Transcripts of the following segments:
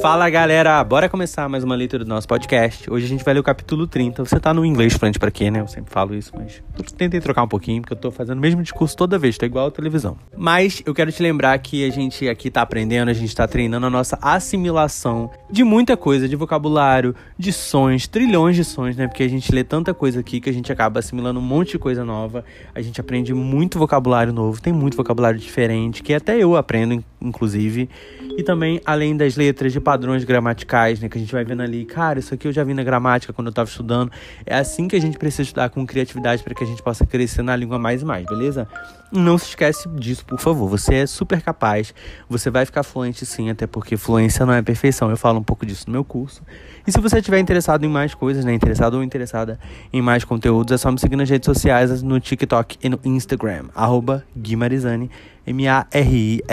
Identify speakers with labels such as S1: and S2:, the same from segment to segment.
S1: Fala galera, bora começar mais uma leitura do nosso podcast. Hoje a gente vai ler o capítulo 30. Você tá no inglês frente para quê, né? Eu sempre falo isso, mas tentei trocar um pouquinho porque eu tô fazendo o mesmo discurso toda vez, tá igual a televisão. Mas eu quero te lembrar que a gente aqui tá aprendendo, a gente tá treinando a nossa assimilação de muita coisa, de vocabulário, de sons, trilhões de sons, né? Porque a gente lê tanta coisa aqui que a gente acaba assimilando um monte de coisa nova. A gente aprende muito vocabulário novo, tem muito vocabulário diferente, que até eu aprendo, inclusive. E também, além das letras, de padrões gramaticais, né? Que a gente vai vendo ali, cara, isso aqui eu já vi na gramática quando eu tava estudando. É assim que a gente precisa estudar com criatividade para que a gente possa crescer na língua mais e mais, beleza? Não se esquece disso, por favor. Você é super capaz, você vai ficar fluente sim, até porque fluência não é perfeição. Eu falo um pouco disso no meu curso. E se você estiver interessado em mais coisas, né? Interessado ou interessada em mais conteúdos, é só me seguir nas redes sociais, no TikTok e no Instagram, arroba Guimarizani. M-A-R-I-S-A-N-I.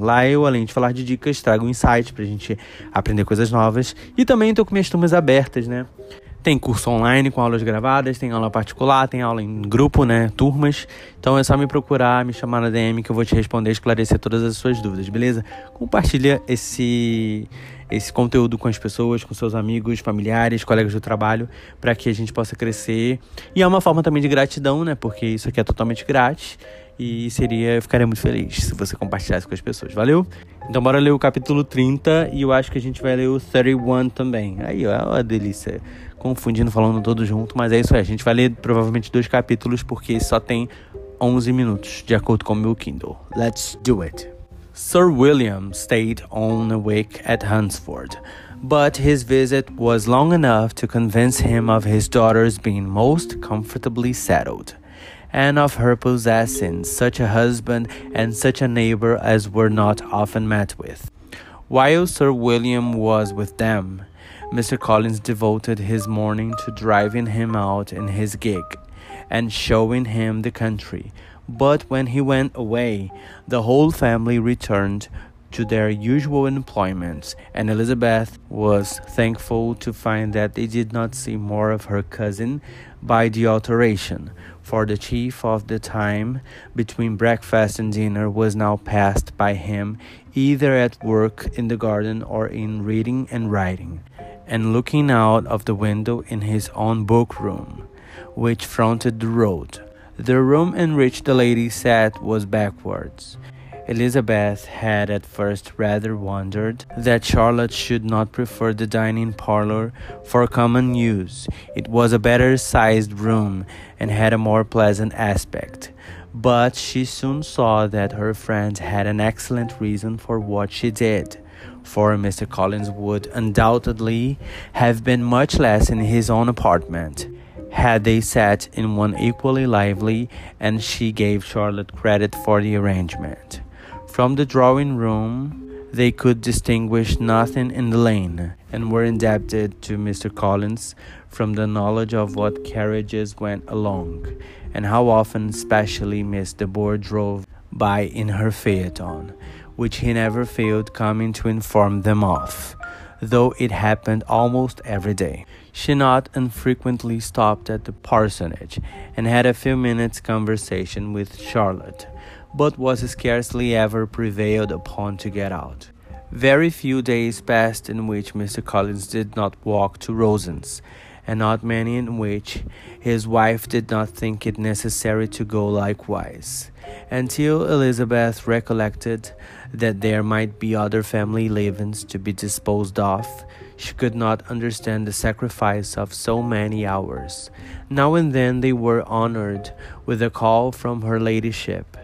S1: Lá eu, além de falar de dicas, trago um insight pra gente aprender coisas novas. E também tô com minhas turmas abertas, né? Tem curso online com aulas gravadas, tem aula particular, tem aula em grupo, né? Turmas. Então é só me procurar, me chamar na DM que eu vou te responder, esclarecer todas as suas dúvidas, beleza? Compartilha esse esse conteúdo com as pessoas, com seus amigos, familiares, colegas do trabalho, para que a gente possa crescer. E é uma forma também de gratidão, né? Porque isso aqui é totalmente grátis e seria, eu ficaria muito feliz se você compartilhasse com as pessoas, valeu? Então bora ler o capítulo 30 e eu acho que a gente vai ler o 31 também. Aí, ó, uma delícia. Confundindo, falando todo junto, mas é isso aí. A gente vai ler provavelmente dois capítulos porque só tem 11 minutos, de acordo com o meu Kindle. Let's do it. Sir William stayed on a week at Hunsford, but his visit was long enough to convince him of his daughter's being most comfortably settled. And of her possessing such a husband and such a neighbor as were not often met with. While Sir William was with them, Mr. Collins devoted his morning to driving him out in his gig and showing him the country. But when he went away, the whole family returned to their usual employments, and Elizabeth was thankful to find that they did not see more of her cousin by the alteration, for the chief of the time between breakfast and dinner was now passed by him either at work in the garden or in reading and writing, and looking out of the window in his own book room, which fronted the road. The room in which the lady sat was backwards, Elizabeth had at first rather wondered that Charlotte should not prefer the dining parlor for common use. It was a better sized room and had a more pleasant aspect. But she soon saw that her friend had an excellent reason for what she did. For Mr. Collins would undoubtedly have been much less in his own apartment had they sat in one equally lively, and she gave Charlotte credit for the arrangement. From the drawing room, they could distinguish nothing in the lane, and were indebted to Mr. Collins from the knowledge of what carriages went along, and how often, especially, Miss de Bourgh drove by in her phaeton, which he never failed coming to inform them of, though it happened almost every day. She not unfrequently stopped at the parsonage and had a few minutes' conversation with Charlotte but was scarcely ever prevailed upon to get out. Very few days passed in which Mr. Collins did not walk to Rosings, and not many in which his wife did not think it necessary to go likewise, until Elizabeth recollected that there might be other family livings to be disposed of. She could not understand the sacrifice of so many hours. Now and then they were honored with a call from her ladyship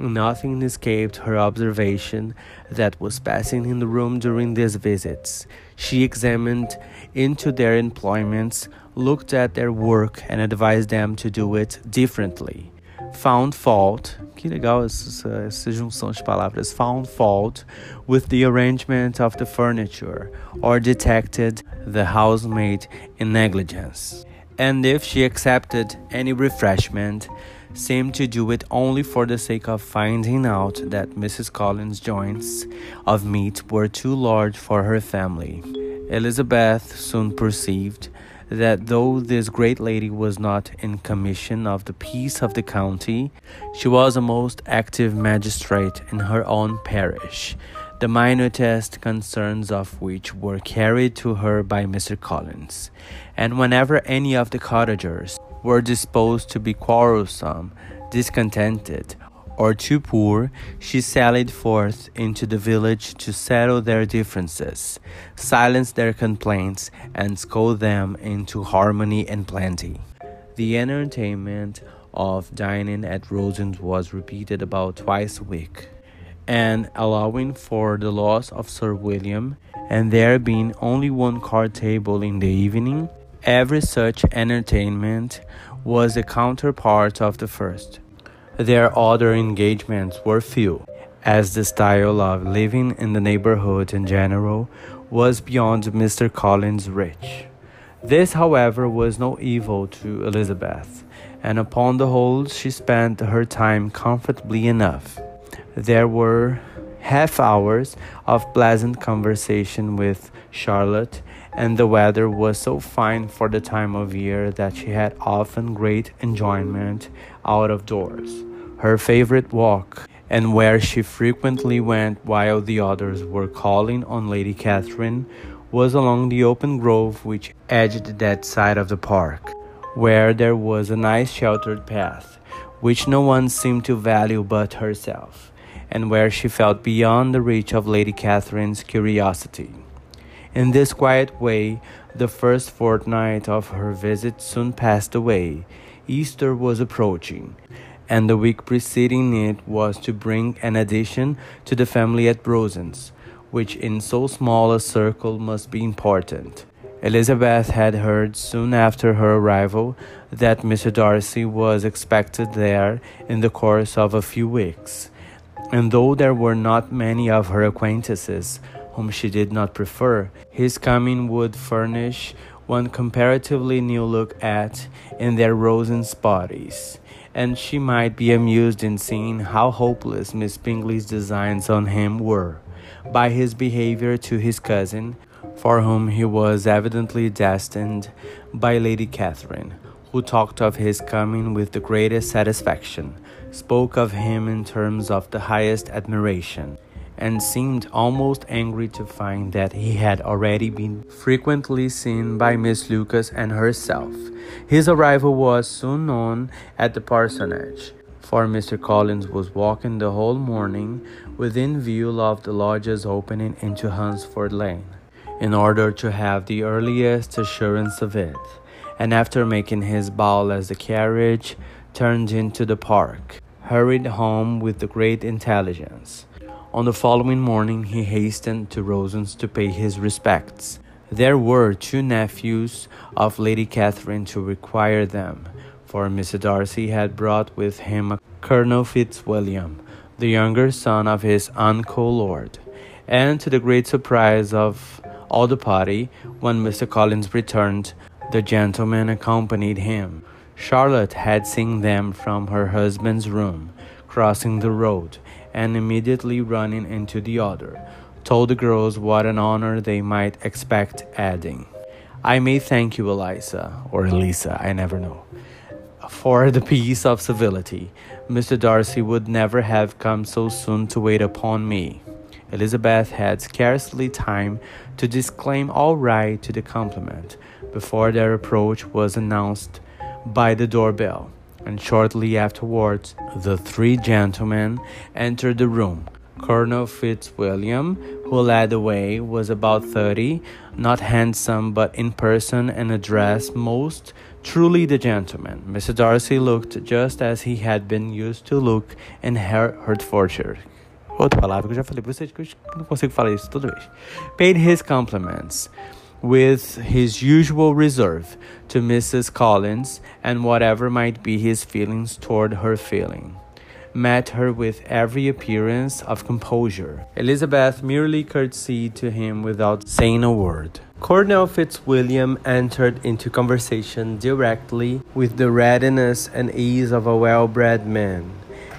S1: Nothing escaped her observation that was passing in the room during these visits. She examined into their employments, looked at their work, and advised them to do it differently. Found fault, que legal essa, essa junção de palavras, found fault with the arrangement of the furniture, or detected the housemaid in negligence. And if she accepted any refreshment, seemed to do it only for the sake of finding out that Mrs. Collins' joints of meat were too large for her family. Elizabeth soon perceived that though this great lady was not in commission of the peace of the county, she was a most active magistrate in her own parish, the minutest concerns of which were carried to her by Mr. Collins, and whenever any of the cottagers were disposed to be quarrelsome, discontented, or too poor, she sallied forth into the village to settle their differences, silence their complaints, and scold them into harmony and plenty. The entertainment of dining at Rosings was repeated about twice a week, and allowing for the loss of Sir William, and there being only one card table in the evening, every such entertainment was a counterpart of the first. Their other engagements were few, as the style of living in the neighborhood in general was beyond Mr. Collins' reach. This, however, was no evil to Elizabeth, and upon the whole she spent her time comfortably enough. There were half hours of pleasant conversation with Charlotte, and the weather was so fine for the time of year that she had often great enjoyment out of doors her favorite walk, and where she frequently went while the others were calling on Lady Catherine, was along the open grove which edged that side of the park, where there was a nice sheltered path, which no one seemed to value but herself, and where she felt beyond the reach of Lady Catherine's curiosity. In this quiet way, the first fortnight of her visit soon passed away. Easter was approaching, and the week preceding it was to bring an addition to the family at Rosings, which in so small a circle must be important. Elizabeth had heard soon after her arrival that Mr. Darcy was expected there in the course of a few weeks, and though there were not many of her acquaintances whom she did not prefer, his coming would furnish one comparatively new look at in their Rosings parties and she might be amused in seeing how hopeless Miss Bingley's designs on him were, by his behavior to his cousin, for whom he was evidently destined, by Lady Catherine, who talked of his coming with the greatest satisfaction, spoke of him in terms of the highest admiration, and seemed almost angry to find that he had already been frequently seen by Miss Lucas and herself his arrival was soon known at the parsonage, for Mr. Collins was walking the whole morning within view of the lodges opening into Hunsford Lane, in order to have the earliest assurance of it, and after making his bow as the carriage turned into the park, hurried home with the great intelligence. On the following morning he hastened to Rosings to pay his respects there were two nephews of Lady Catherine to require them, for Mr. Darcy had brought with him a Colonel Fitzwilliam, the younger son of his uncle Lord, and to the great surprise of all the party, when Mr. Collins returned, the gentlemen accompanied him. Charlotte had seen them from her husband's room, crossing the road, and immediately running into the other told the girls what an honor they might expect, adding, I may thank you, Eliza, or Elisa, I never know, for the piece of civility. Mr. Darcy would never have come so soon to wait upon me. Elizabeth had scarcely time to disclaim all right to the compliment before their approach was announced by the doorbell, and shortly afterwards the three gentlemen entered the room. Colonel Fitzwilliam, who led the way, was about thirty, not handsome, but in person and address most truly the gentleman. Mr. Darcy looked just as he had been used to look in Hertfordshire. Outra palavra que eu já falei pra vocês que eu não consigo falar isso toda vez. Paid his compliments with his usual reserve to Mrs. Collins and whatever might be his feelings toward her feeling met her with every appearance of composure. Elizabeth merely curtsied to him without saying a word. Colonel Fitzwilliam entered into conversation directly with the readiness and ease of a well bred man,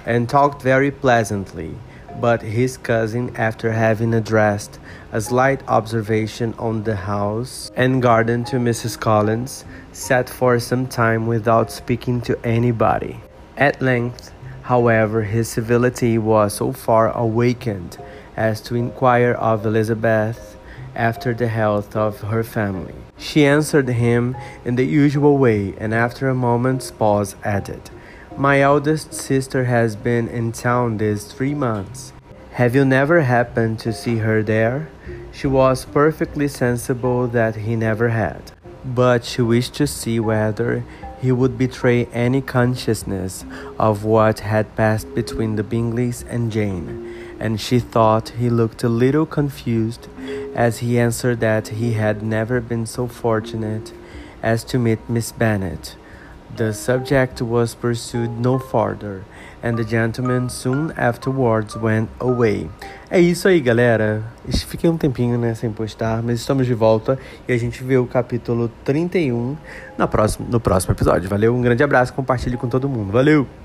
S1: and talked very pleasantly. But his cousin, after having addressed a slight observation on the house and garden to Mrs. Collins, sat for some time without speaking to anybody. At length, However, his civility was so far awakened as to inquire of Elizabeth after the health of her family. She answered him in the usual way, and after a moment's pause added, My eldest sister has been in town these three months. Have you never happened to see her there? She was perfectly sensible that he never had, but she wished to see whether he would betray any consciousness of what had passed between the Bingleys and Jane, and she thought he looked a little confused as he answered that he had never been so fortunate as to meet Miss Bennet. The subject was pursued no farther, and the gentleman soon afterwards went away. É isso aí, galera. Fiquei um tempinho né, sem postar, mas estamos de volta e a gente vê o capítulo 31 no próximo, no próximo episódio. Valeu, um grande abraço, compartilhe com todo mundo. Valeu!